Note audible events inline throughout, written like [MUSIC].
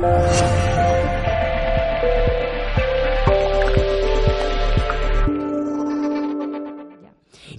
Thank you.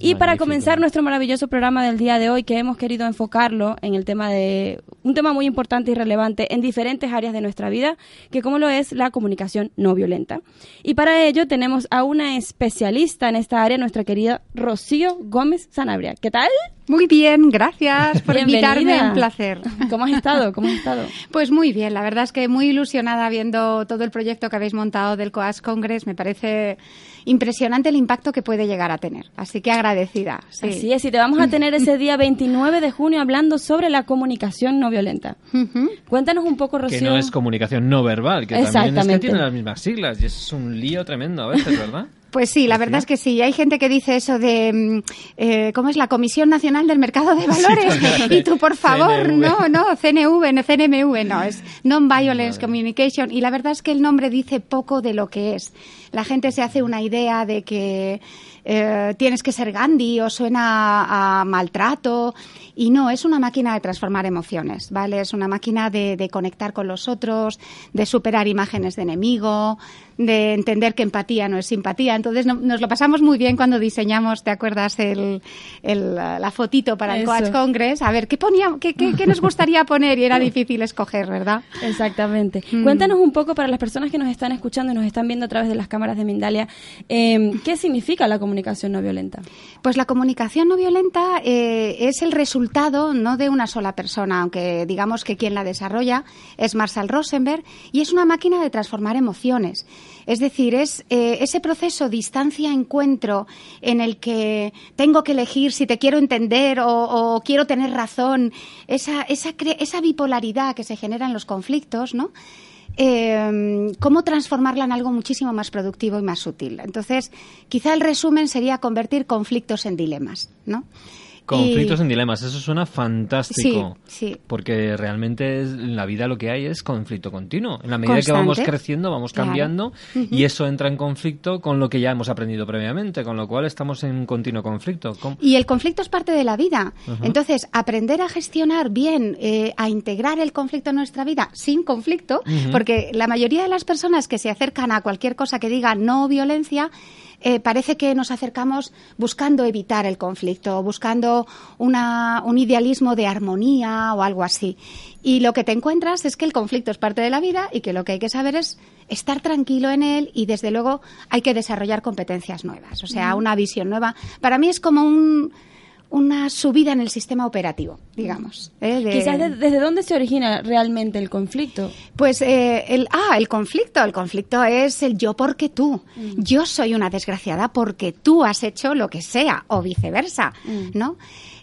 Y para comenzar nuestro maravilloso programa del día de hoy, que hemos querido enfocarlo en el tema de un tema muy importante y relevante en diferentes áreas de nuestra vida, que como lo es la comunicación no violenta. Y para ello tenemos a una especialista en esta área, nuestra querida Rocío Gómez Sanabria. ¿Qué tal? Muy bien, gracias por Bienvenida. invitarme, un placer. [LAUGHS] ¿Cómo has estado? ¿Cómo has estado? Pues muy bien, la verdad es que muy ilusionada viendo todo el proyecto que habéis montado del COAS Congress. Me parece impresionante el impacto que puede llegar a tener. Así que agradecida. sí. Así es, y te vamos a tener ese día [LAUGHS] 29 de junio hablando sobre la comunicación no violenta. Cuéntanos un poco, Rocío. Que no es comunicación no verbal, que también es que tiene las mismas siglas y es un lío tremendo a veces, ¿verdad? [LAUGHS] Pues sí, la verdad es que sí. Hay gente que dice eso de, mm, eh, ¿cómo es la Comisión Nacional del Mercado de [LAUGHS] Valores? [LAUGHS] y tú, por favor, CNV. no, no, CNV, no CNMV, no, es Non-Violence. Communication. Y la verdad es que el nombre dice poco de lo que es. La gente se hace una idea de que eh, tienes que ser Gandhi o suena a maltrato. Y no, es una máquina de transformar emociones, ¿vale? Es una máquina de, de conectar con los otros, de superar imágenes de enemigo, de entender que empatía no es simpatía. Entonces no- nos lo pasamos muy bien cuando diseñamos, ¿te acuerdas? El, el, la fotito para el Eso. Coach Congress. A ver, ¿qué, ponía, qué, qué- qué nos gustaría poner? Y era [LAUGHS] difícil escoger, ¿verdad? Exactamente. Mm. Cuéntanos un poco para las personas que nos están escuchando y nos están viendo a través de las cámaras de Mindalia, eh, ¿qué significa la comunicación no violenta? Pues la comunicación no violenta eh, es el resultado no de una sola persona, aunque digamos que quien la desarrolla es Marshall Rosenberg, y es una máquina de transformar emociones. Es decir, es eh, ese proceso distancia-encuentro en el que tengo que elegir si te quiero entender o, quiero tener razón, esa, esa, esa bipolaridad que se genera en los conflictos, ¿no? eh, cómo transformarla en algo muchísimo más productivo y más sutil. Entonces, quizá el resumen sería convertir conflictos en dilemas, ¿no? Conflictos Y- en dilemas, eso suena fantástico. Sí, sí. Porque realmente es- en la vida lo que hay es conflicto continuo. En la medida que vamos creciendo, vamos Claro. cambiando y eso entra en conflicto con lo que ya hemos aprendido previamente, con lo cual estamos en un continuo conflicto. Y el conflicto es parte de la vida. Entonces, aprender a gestionar bien, eh, a integrar el conflicto en nuestra vida sin conflicto, porque la mayoría de las personas que se acercan a cualquier cosa que diga no violencia, eh, parece que nos acercamos buscando evitar el conflicto, buscando una, un idealismo de armonía o algo así. Y lo que te encuentras es que el conflicto es parte de la vida y que lo que hay que saber es estar tranquilo en él y desde luego hay que desarrollar competencias nuevas, o sea, una visión nueva. Para mí es como un, una subida en el sistema operativo, digamos. ¿eh? de- Quizás de- desde dónde se origina realmente el conflicto. Pues eh, el ah, el conflicto, el conflicto es el yo porque tú. Yo soy una desgraciada porque tú has hecho lo que sea o viceversa, ¿no?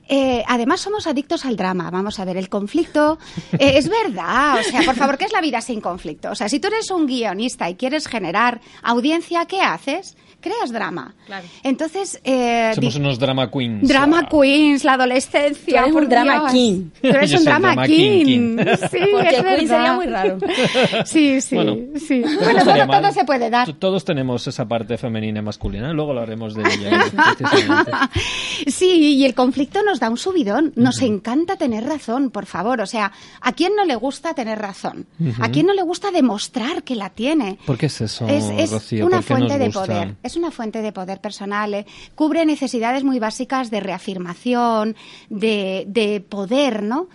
Eh, además somos adictos al drama. Vamos a ver, el conflicto eh, es verdad. O sea, por favor, ¿qué es la vida sin conflicto? O sea, si tú eres un guionista y quieres generar audiencia, ¿qué haces? Creas drama. Entonces, eh, Somos unos drama queens. Drama Ah. queens, la adolescencia. Tú eres por un drama Dios. king. Tú eres [LAUGHS] Yo un drama, drama king. king, king. [LAUGHS] Sí, Porque es queen sería muy raro. [LAUGHS] Sí, sí, Bueno, sí. No Bueno, todo, se puede dar. Todos tenemos esa parte femenina y masculina, luego hablaremos de ella. Y el conflicto nos da un subidón. Nos encanta tener razón, por favor. O sea, ¿a quién no le gusta tener razón? ¿A quién no le gusta demostrar que la tiene? ¿Por qué es eso, Es, es Rocío? una ¿Por qué fuente de poder. Es una fuente de poder personal. eh. Cubre necesidades muy básicas de reafirmación, de, de poder, ¿no?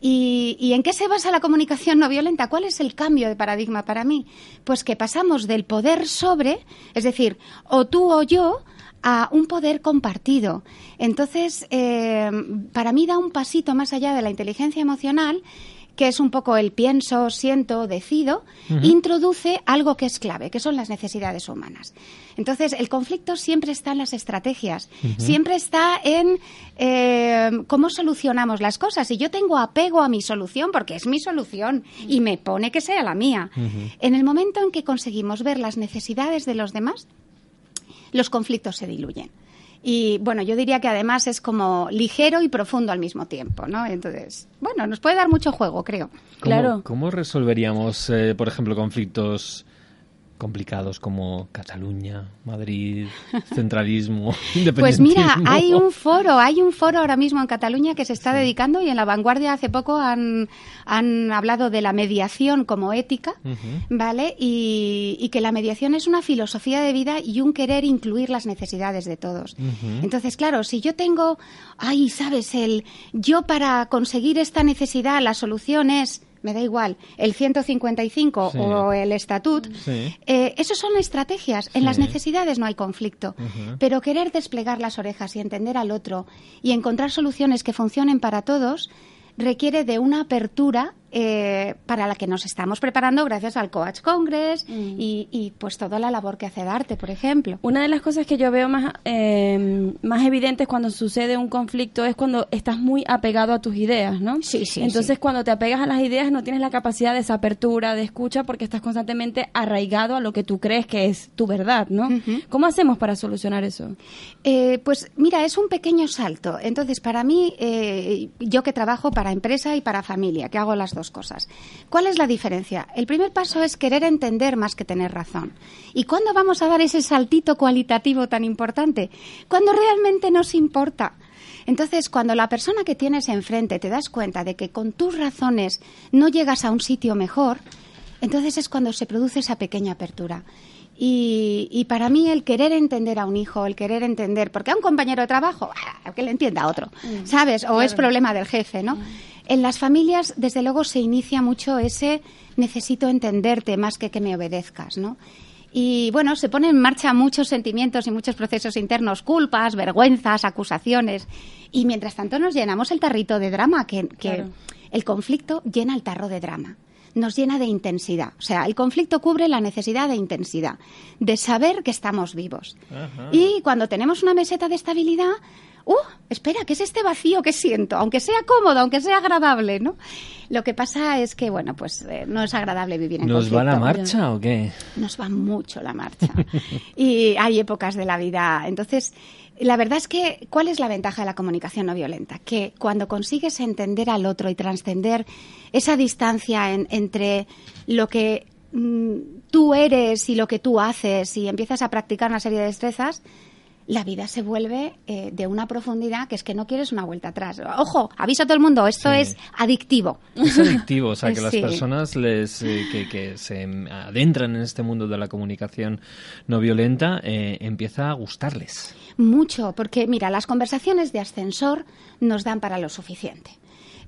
¿Y, ¿Y en qué se basa la comunicación no violenta? ¿Cuál es el cambio de paradigma para mí? Pues que pasamos del poder sobre, es decir, o tú o yo, a un poder compartido. Entonces, eh, para mí da un pasito más allá de la inteligencia emocional que es un poco el pienso, siento, decido, introduce algo que es clave, que son las necesidades humanas. Entonces, el conflicto siempre está en las estrategias, siempre está en eh, cómo solucionamos las cosas. Y yo tengo apego a mi solución porque es mi solución y me pone que sea la mía. En el momento en que conseguimos ver las necesidades de los demás, los conflictos se diluyen. Y bueno, yo diría que además es como ligero y profundo al mismo tiempo, ¿no? Entonces, bueno, nos puede dar mucho juego, creo. claro. ¿Cómo resolveríamos, eh, por ejemplo, conflictos complicados como Cataluña, Madrid, [LAUGHS] centralismo, Pues mira, hay un foro, hay un foro ahora mismo en Cataluña que se está dedicando y en la vanguardia hace poco han, han hablado de la mediación como ética, ¿vale? Y, que la mediación es una filosofía de vida y un querer incluir las necesidades de todos. Entonces, claro, si yo tengo, ay, sabes, el yo para conseguir esta necesidad, la solución es me da igual, el 155 o el estatut, eh, esos son estrategias. En las necesidades no hay conflicto. Pero querer desplegar las orejas y entender al otro y encontrar soluciones que funcionen para todos requiere de una apertura eh, para la que nos estamos preparando gracias al Coach Congress mm. y, pues toda la labor que hace Darte, por ejemplo. Una de las cosas que yo veo más, eh, más evidentes cuando sucede un conflicto es cuando estás muy apegado a tus ideas, ¿no? Sí, sí. Entonces, cuando te apegas a las ideas no tienes la capacidad de esa apertura, de escucha, porque estás constantemente arraigado a lo que tú crees que es tu verdad, ¿no? ¿Cómo hacemos para solucionar eso? Eh, pues mira, es un pequeño salto. Entonces, para mí, yo que trabajo para empresa y para familia, que hago las dos cosas. ¿Cuál es la diferencia? El primer paso es querer entender más que tener razón. ¿Y cuándo vamos a dar ese saltito cualitativo tan importante? Cuando realmente nos importa. Entonces, cuando la persona que tienes enfrente te das cuenta de que con tus razones no llegas a un sitio mejor, entonces es cuando se produce esa pequeña apertura. Y, para mí el querer entender a un hijo, el querer entender, porque a un compañero de trabajo, ah, que le entienda a otro, mm. ¿sabes? O es problema del jefe, ¿no? En las familias, desde luego, se inicia mucho ese necesito entenderte más que que me obedezcas, ¿no? Y bueno, se ponen en marcha muchos sentimientos y muchos procesos internos, culpas, vergüenzas, acusaciones. Y mientras tanto nos llenamos el tarrito de drama, que, el conflicto llena el tarro de drama nos llena de intensidad. O sea, el conflicto cubre la necesidad de intensidad, de saber que estamos vivos. Y cuando tenemos una meseta de estabilidad, ¡uh! Espera, ¿qué es este vacío que siento? Aunque sea cómodo, aunque sea agradable, ¿no? Lo que pasa es que, bueno, pues eh, no es agradable vivir en ¿Nos va la marcha o qué? Nos va mucho la marcha. y hay épocas de la vida. Entonces, la verdad es que, ¿cuál es la ventaja de la comunicación no violenta? Que cuando consigues entender al otro y trascender esa distancia entre lo que mm, tú eres y lo que tú haces y empiezas a practicar una serie de destrezas, la vida se vuelve eh, de una profundidad que es que no quieres una vuelta atrás. Ojo, aviso a todo el mundo, esto es adictivo. Es adictivo, o sea, [LAUGHS] que las personas les, eh, que, se adentran en este mundo de la comunicación no violenta eh, empieza a gustarles. Mucho, porque mira, las conversaciones de ascensor nos dan para lo suficiente.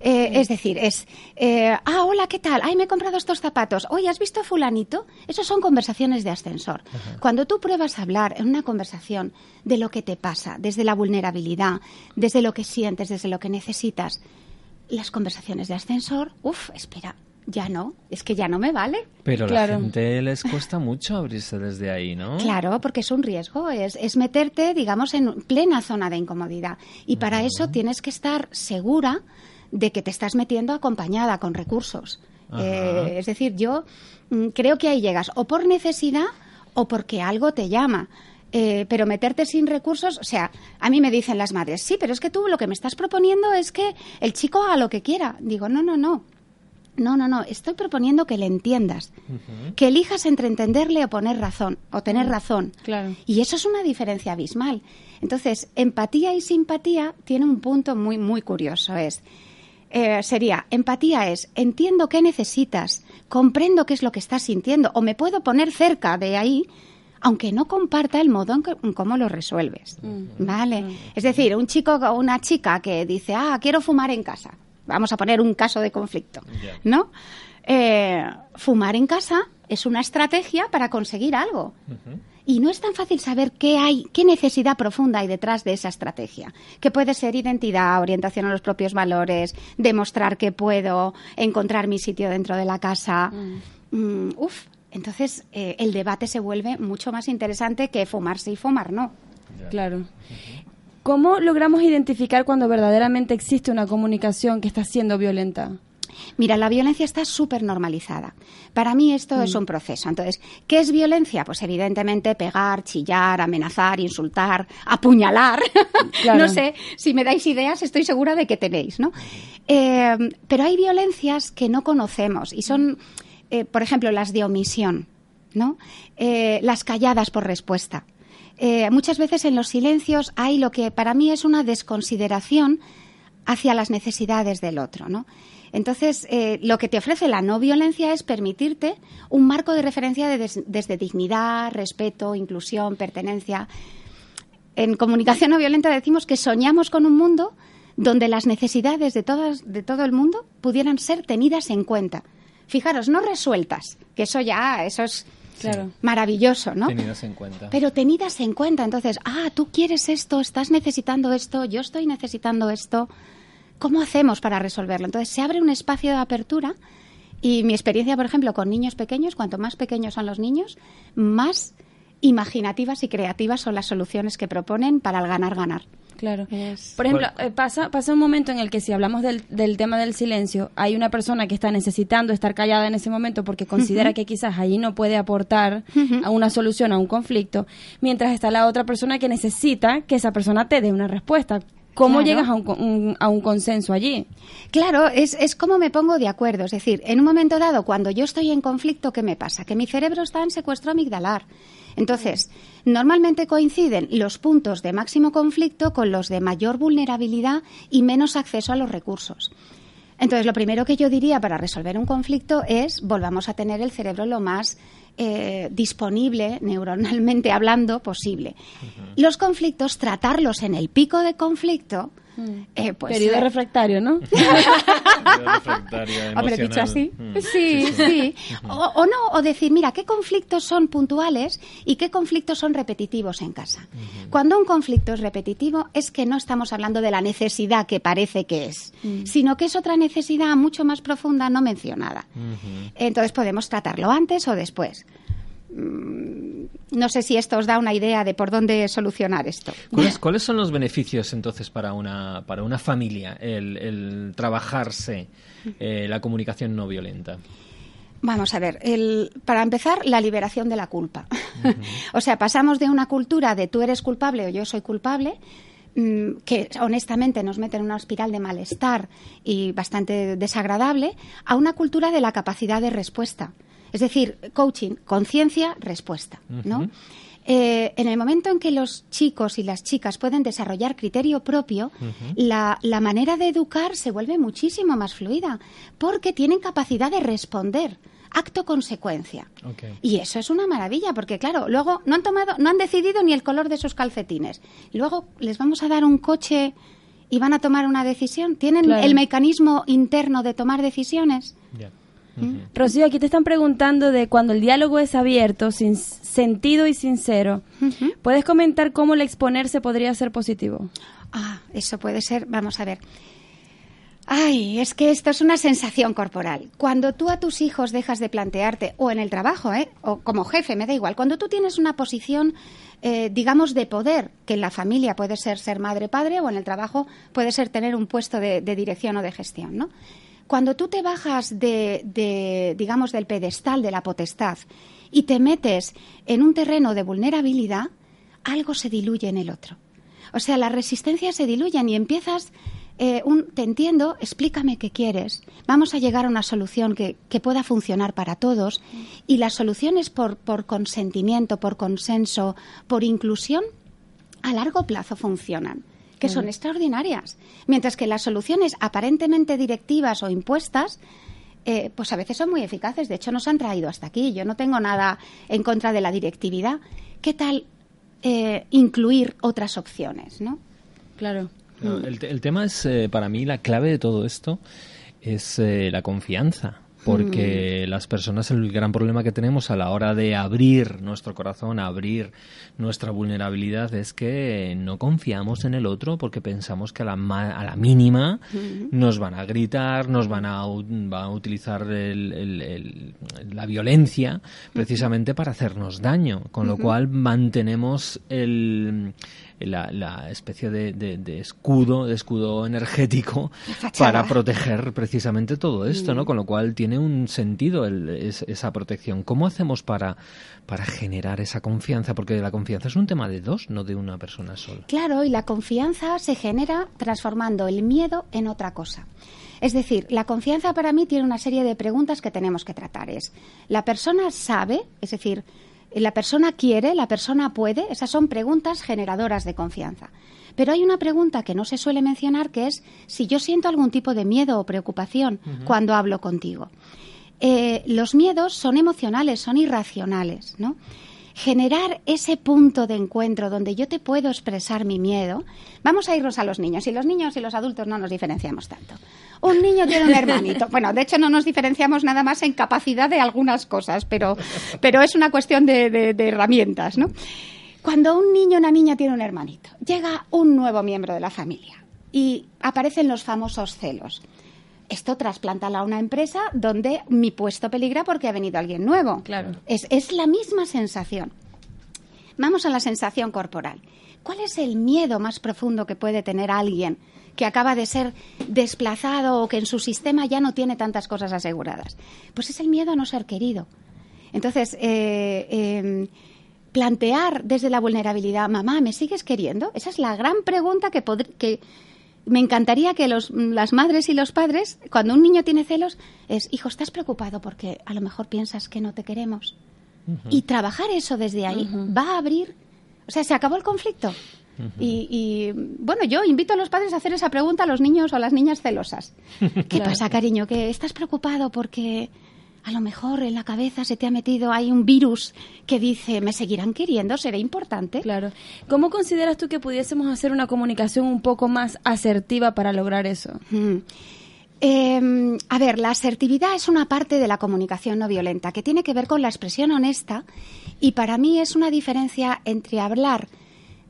Eh, es decir, es, eh, ah, hola, ¿qué tal? Ay, me he comprado estos zapatos. Oye, ¿has visto a fulanito? Esas son conversaciones de ascensor. Cuando tú pruebas a hablar en una conversación de lo que te pasa, desde la vulnerabilidad, desde lo que sientes, desde lo que necesitas, las conversaciones de ascensor, uff, espera, ya no, es que ya no me vale. Pero a la gente les cuesta mucho abrirse desde ahí, ¿no? Claro, porque es un riesgo, es, es meterte, digamos, en plena zona de incomodidad. Y para eso tienes que estar segura de que te estás metiendo acompañada con recursos. Eh, es decir, yo mm, creo que ahí llegas o por necesidad o porque algo te llama. Eh, pero meterte sin recursos, o sea, a mí me dicen las madres, sí, pero es que tú lo que me estás proponiendo es que el chico haga lo que quiera. Digo, no, no, no. No, no, no. Estoy proponiendo que le entiendas. Que elijas entre entenderle o poner razón, o tener razón. Claro. Y eso es una diferencia abismal. Entonces, empatía y simpatía tiene un punto muy, muy curioso. Es eh, sería, empatía es, entiendo qué necesitas, comprendo qué es lo que estás sintiendo, o me puedo poner cerca de ahí, aunque no comparta el modo en, cómo lo resuelves. Mm. ¿Vale? Mm. Es decir, un chico o una chica que dice, ah, quiero fumar en casa. Vamos a poner un caso de conflicto, ¿no? Eh, fumar en casa es una estrategia para conseguir algo. Y no es tan fácil saber qué hay, qué necesidad profunda hay detrás de esa estrategia, que puede ser identidad, orientación a los propios valores, demostrar que puedo encontrar mi sitio dentro de la casa. Mm. Mm, uf, entonces eh, el debate se vuelve mucho más interesante que fumarse y fumar no. Claro. ¿Cómo logramos identificar cuando verdaderamente existe una comunicación que está siendo violenta? Mira, la violencia está súper normalizada. Para mí esto es mm. un proceso. Entonces, ¿qué es violencia? Pues evidentemente pegar, chillar, amenazar, insultar, apuñalar. [LAUGHS] no sé, si me dais ideas estoy segura de que tenéis, ¿no? Eh, pero hay violencias que no conocemos y son, eh, por ejemplo, las de omisión, ¿no? Eh, las calladas por respuesta. muchas veces en los silencios hay lo que para mí es una desconsideración hacia las necesidades del otro, ¿no? Entonces, eh, lo que te ofrece la no violencia es permitirte un marco de referencia desde dignidad, respeto, inclusión, pertenencia. En comunicación no violenta decimos que soñamos con un mundo donde las necesidades de, todas, de todo el mundo pudieran ser tenidas en cuenta. Fijaros, no resueltas, que eso ya, eso es maravilloso, ¿no? Tenidas en cuenta. Pero tenidas en cuenta. Entonces, ah, tú quieres esto, estás necesitando esto, yo estoy necesitando esto. ¿Cómo hacemos para resolverlo? Entonces se abre un espacio de apertura y mi experiencia, por ejemplo, con niños pequeños, cuanto más pequeños son los niños, más imaginativas y creativas son las soluciones que proponen para el ganar-ganar. Claro. Por ejemplo, eh, pasa, pasa un momento en el que si hablamos del, del, tema del silencio, hay una persona que está necesitando estar callada en ese momento porque considera que quizás allí no puede aportar a una solución a un conflicto, mientras está la otra persona que necesita que esa persona te dé una respuesta. ¿Cómo llegas a un, a un, consenso allí? Claro, es, es como me pongo de acuerdo. Es decir, en un momento dado, cuando yo estoy en conflicto, ¿qué me pasa? Que mi cerebro está en secuestro amigdalar. Entonces, normalmente coinciden los puntos de máximo conflicto con los de mayor vulnerabilidad y menos acceso a los recursos. Entonces, lo primero que yo diría para resolver un conflicto es volvamos a tener el cerebro lo más eh, disponible, neuronalmente hablando, posible. Los conflictos, tratarlos en el pico de conflicto, Mm. Eh, pues, Periodo eh, refractario, ¿no? [LAUGHS] Hombre, dicho así. Mm. Sí, sí. O, no, o decir, mira, ¿qué conflictos son puntuales y qué conflictos son repetitivos en casa? Cuando un conflicto es repetitivo es que no estamos hablando de la necesidad que parece que es, mm. sino que es otra necesidad mucho más profunda no mencionada. Entonces podemos tratarlo antes o después. Mm, no sé si esto os da una idea de por dónde solucionar esto. ¿Cuáles, son los beneficios entonces para una, para una familia el, trabajarse eh, la comunicación no violenta? Vamos a ver, el, para empezar, la liberación de la culpa. [LAUGHS] o sea, pasamos de una cultura de tú eres culpable o yo soy culpable, mm, que honestamente nos mete en una espiral de malestar y bastante desagradable, a una cultura de la capacidad de respuesta. Es decir, coaching, conciencia, respuesta, ¿no? Eh, en el momento en que los chicos y las chicas pueden desarrollar criterio propio, la, manera de educar se vuelve muchísimo más fluida, porque tienen capacidad de responder acto consecuencia. Y eso es una maravilla, porque claro, luego no han tomado, no han decidido ni el color de sus calcetines. Luego les vamos a dar un coche y van a tomar una decisión. ¿Tienen el mecanismo interno de tomar decisiones? Rocío, aquí te están preguntando de cuando el diálogo es abierto, sin sentido y sincero. ¿Puedes comentar cómo el exponerse podría ser positivo? Ah, eso puede ser, vamos a ver. Ay, es que esto es una sensación corporal. Cuando tú a tus hijos dejas de plantearte, o en el trabajo, ¿eh? o como jefe, me da igual, cuando tú tienes una posición, eh, digamos, de poder, que en la familia puede ser ser madre-padre, o en el trabajo puede ser tener un puesto de, de dirección o de gestión, ¿no? Cuando tú te bajas de, digamos, del pedestal de la potestad y te metes en un terreno de vulnerabilidad, algo se diluye en el otro. O sea, las resistencias se diluyen y empiezas, eh, un, te entiendo, explícame qué quieres, vamos a llegar a una solución que, que pueda funcionar para todos. Y las soluciones por, por consentimiento, por consenso, por inclusión, a largo plazo funcionan que son extraordinarias. Mientras que las soluciones aparentemente directivas o impuestas, eh, pues a veces son muy eficaces. De hecho, nos han traído hasta aquí. Yo no tengo nada en contra de la directividad. ¿Qué tal eh, incluir otras opciones, no? Claro. el, tema es, eh, para mí, la clave de todo esto es la confianza. Porque las personas el gran problema que tenemos a la hora de abrir nuestro corazón, abrir nuestra vulnerabilidad es que no confiamos en el otro porque pensamos que a la, a la mínima nos van a gritar, nos van a, a utilizar la violencia precisamente para hacernos daño, con lo cual mantenemos el la, especie de, escudo, de escudo energético para proteger precisamente todo esto, ¿no? Con lo cual tiene un sentido esa protección. ¿Cómo hacemos para, para generar esa confianza? Porque la confianza es un tema de dos, no de una persona sola. Claro, y la confianza se genera transformando el miedo en otra cosa. Es decir, la confianza para mí tiene una serie de preguntas que tenemos que tratar. Es, ¿la persona sabe? Es decir, la persona quiere, la persona puede, esas son preguntas generadoras de confianza. Pero hay una pregunta que no se suele mencionar que es si yo siento algún tipo de miedo o preocupación cuando hablo contigo. Eh, los miedos son emocionales, son irracionales, ¿no? Generar ese punto de encuentro donde yo te puedo expresar mi miedo, vamos a irnos a los niños. Y los niños y los adultos no nos diferenciamos tanto. Un niño tiene un hermanito. [LAUGHS] Bueno, de hecho no nos diferenciamos nada más en capacidad de algunas cosas, pero, pero es una cuestión de, de herramientas, ¿no? Cuando un niño o una niña tiene un hermanito, llega un nuevo miembro de la familia y aparecen los famosos celos esto trasplántala a una empresa donde mi puesto peligra porque ha venido alguien nuevo. Claro. Es, es la misma sensación. Vamos a la sensación corporal. ¿Cuál es el miedo más profundo que puede tener alguien que acaba de ser desplazado o que en su sistema ya no tiene tantas cosas aseguradas? Pues es el miedo a no ser querido. Entonces, eh, em, plantear desde la vulnerabilidad, mamá, ¿me sigues queriendo? Esa es la gran pregunta que, que me encantaría que los, las madres y los padres, cuando un niño tiene celos, es, hijo, ¿estás preocupado porque a lo mejor piensas que no te queremos? Y trabajar eso desde ahí va a abrir, o sea, se acabó el conflicto. y, y, bueno, yo invito a los padres a hacer esa pregunta a los niños o a las niñas celosas. [LAUGHS] ¿Qué pasa, cariño? ¿Que estás preocupado porque a lo mejor en la cabeza se te ha metido hay un virus que dice, me seguirán queriendo, será importante. Claro. ¿Cómo consideras tú que pudiésemos hacer una comunicación un poco más asertiva para lograr eso? Mm. Em, a ver, la asertividad es una parte de la comunicación no violenta que tiene que ver con la expresión honesta y para mí es una diferencia entre hablar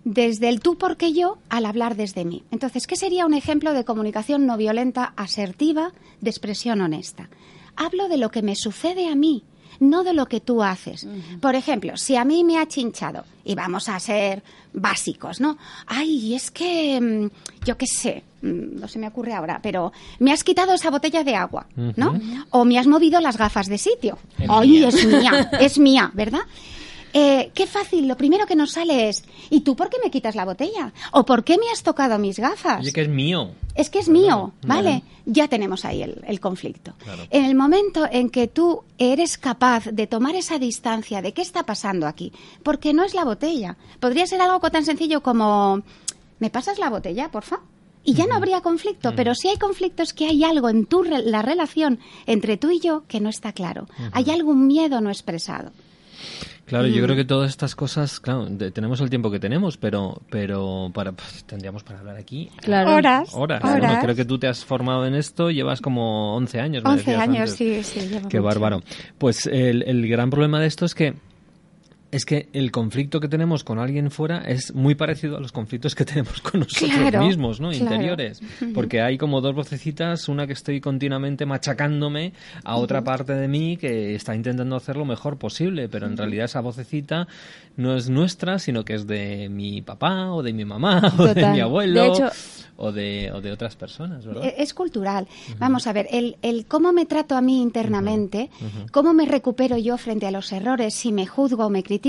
desde el tú porque yo al hablar desde mí. Entonces, ¿qué sería un ejemplo de comunicación no violenta asertiva de expresión honesta? Hablo de lo que me sucede a mí, no de lo que tú haces. Por ejemplo, si a mí me ha chinchado, y vamos a ser básicos, ¿no? Ay, es que, mm, yo qué sé, mm, no se me ocurre ahora, pero me has quitado esa botella de agua, ¿no? O me has movido las gafas de sitio. Ay, es mía, es mía, ¿verdad? [LAUGHS] Eh, qué fácil, lo primero que nos sale es, ¿y tú por qué me quitas la botella? ¿O por qué me has tocado mis gafas? Es que es mío. Es que es mío, ¿vale? Ya tenemos ahí el, conflicto. En el momento en que tú eres capaz de tomar esa distancia de qué está pasando aquí, porque no es la botella, podría ser algo tan sencillo como, ¿me pasas la botella, porfa? y ya no habría conflicto, pero si hay conflicto es que hay algo en tu la relación entre tú y yo que no está claro. Hay algún miedo no expresado. Claro, yo creo que todas estas cosas, claro, tenemos el tiempo que tenemos, pero pero para pues, tendríamos para hablar aquí horas. Horas. creo que tú te has formado en esto, llevas como 11 años. 11 años, sí, sí. Qué bárbaro. Pues el, el gran problema de esto es que es que el conflicto que tenemos con alguien fuera es muy parecido a los conflictos que [LAUGHS] tenemos con nosotros mismos, ¿no? Interiores. Porque hay como dos vocecitas, una que estoy continuamente machacándome a otra parte de mí que está intentando hacer lo mejor posible, pero en realidad esa vocecita no es nuestra, sino que es de mi papá o de mi mamá [LAUGHS] o de mi abuelo o de, o de otras personas, ¿verdad? E-, es cultural. Vamos a ver, el, el, cómo me trato a mí internamente, cómo me recupero yo frente a los errores, si me juzgo o me critico,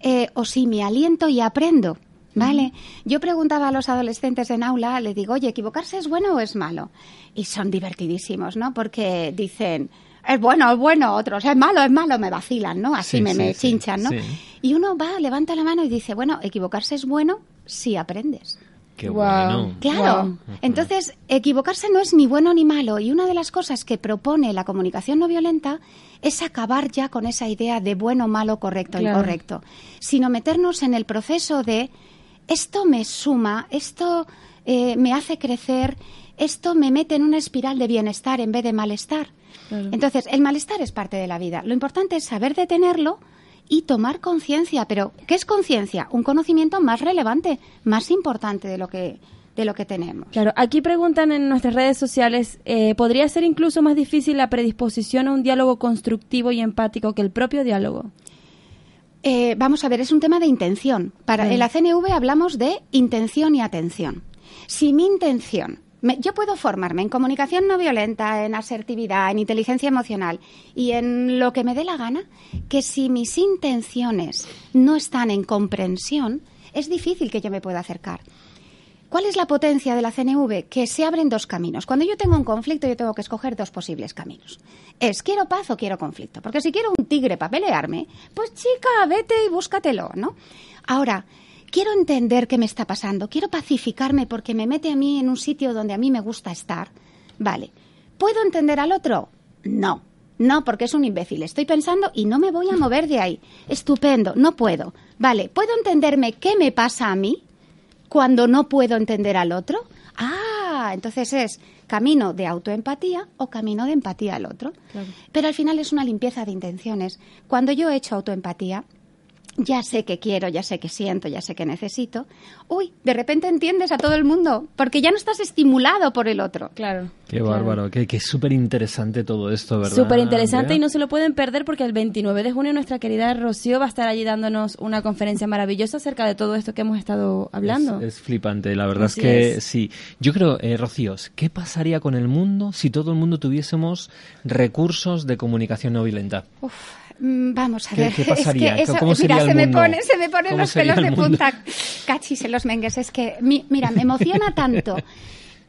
eh, o si me aliento y aprendo. ¿Vale? Yo preguntaba a los adolescentes en aula, le digo, oye, ¿equivocarse es bueno o es malo? Y son divertidísimos, ¿no? Porque dicen, es bueno, es bueno, otros, es malo, es malo, me vacilan, ¿no? Así me, me chinchan, ¿no? Y uno va, levanta la mano y dice, bueno, equivocarse es bueno si aprendes. Qué bueno. Claro. Entonces, equivocarse no es ni bueno ni malo. Y una de las cosas que propone la comunicación no violenta es acabar ya con esa idea de bueno, malo, correcto, incorrecto. Sino meternos en el proceso de esto me suma, esto eh, me hace crecer, esto me mete en una espiral de bienestar en vez de malestar. Entonces, el malestar es parte de la vida. Lo importante es saber detenerlo y tomar conciencia. Pero, ¿qué es conciencia? Un conocimiento más relevante, más importante de lo que de lo que tenemos. Claro, aquí preguntan en nuestras redes sociales, eh, ¿podría ser incluso más difícil la predisposición a un diálogo constructivo y empático que el propio diálogo? Eh, vamos a ver, es un tema de intención. Para en la CNV hablamos de intención y atención. Si mi intención yo puedo formarme en comunicación no violenta, en asertividad, en inteligencia emocional y en lo que me dé la gana, que si mis intenciones no están en comprensión, es difícil que yo me pueda acercar. ¿Cuál es la potencia de la CNV? Que se abren dos caminos. Cuando yo tengo un conflicto, yo tengo que escoger dos posibles caminos. Es quiero paz o quiero conflicto. Porque si quiero un tigre para pelearme, pues chica, vete y búscatelo, ¿no? Ahora, quiero entender qué me está pasando, quiero pacificarme porque me mete a mí en un sitio donde a mí me gusta estar. Vale. ¿Puedo entender al otro? No. No, porque es un imbécil. Estoy pensando y no me voy a mover de ahí. Estupendo, no puedo. Vale, ¿puedo entenderme qué me pasa a mí cuando no puedo entender al otro? Ah, entonces es camino de autoempatía o camino de empatía al otro. Pero al final es una limpieza de intenciones. Cuando yo he hecho autoempatía, ya sé que quiero, ya sé que siento, ya sé que necesito, uy, de repente entiendes a todo el mundo, porque ya no estás estimulado por el otro. Claro. Qué bárbaro, qué, qué súper interesante todo esto, ¿verdad? Súper interesante y no se lo pueden perder porque el 29 de junio nuestra querida Rocío va a estar allí dándonos una conferencia maravillosa acerca de todo esto que hemos estado hablando. Es, flipante, la verdad es que sí. Yo creo, eh, Rocío, ¿qué pasaría con el mundo si todo el mundo tuviésemos recursos de comunicación no violenta? Uf vamos a ver. ¿Qué pasaría? [LAUGHS] Es que ¿Cómo mira, se me, pone, se me ponen los pelos de punta. Cachis en los mengues. Es que, mira, me emociona tanto.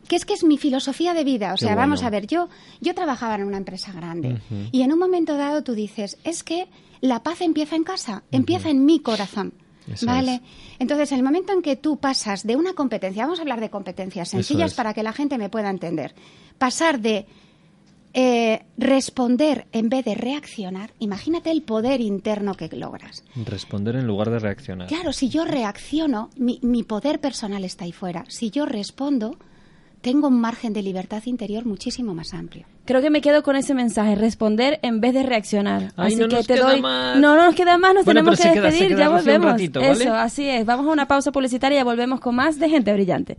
que es que es mi filosofía de vida. O sea, vamos a ver, yo, yo trabajaba en una empresa grande y en un momento dado tú dices, es que la paz empieza en casa, empieza en mi corazón. ¿Vale? Entonces, en el momento en que tú pasas de una competencia, vamos a hablar de competencias sencillas para que la gente me pueda entender, pasar de eh, responder en vez de reaccionar, imagínate el poder interno que logras. Responder en lugar de reaccionar. Claro, si yo reacciono, mi, mi poder personal está ahí fuera. Si yo respondo, tengo un margen de libertad interior muchísimo más amplio. Creo que me quedo con ese mensaje, responder en vez de reaccionar. así no que te doy. No, no nos queda más, nos tenemos que despedir, ya volvemos. Ratito, Eso, así es. Vamos a una pausa publicitaria y volvemos con más de Gente Brillante.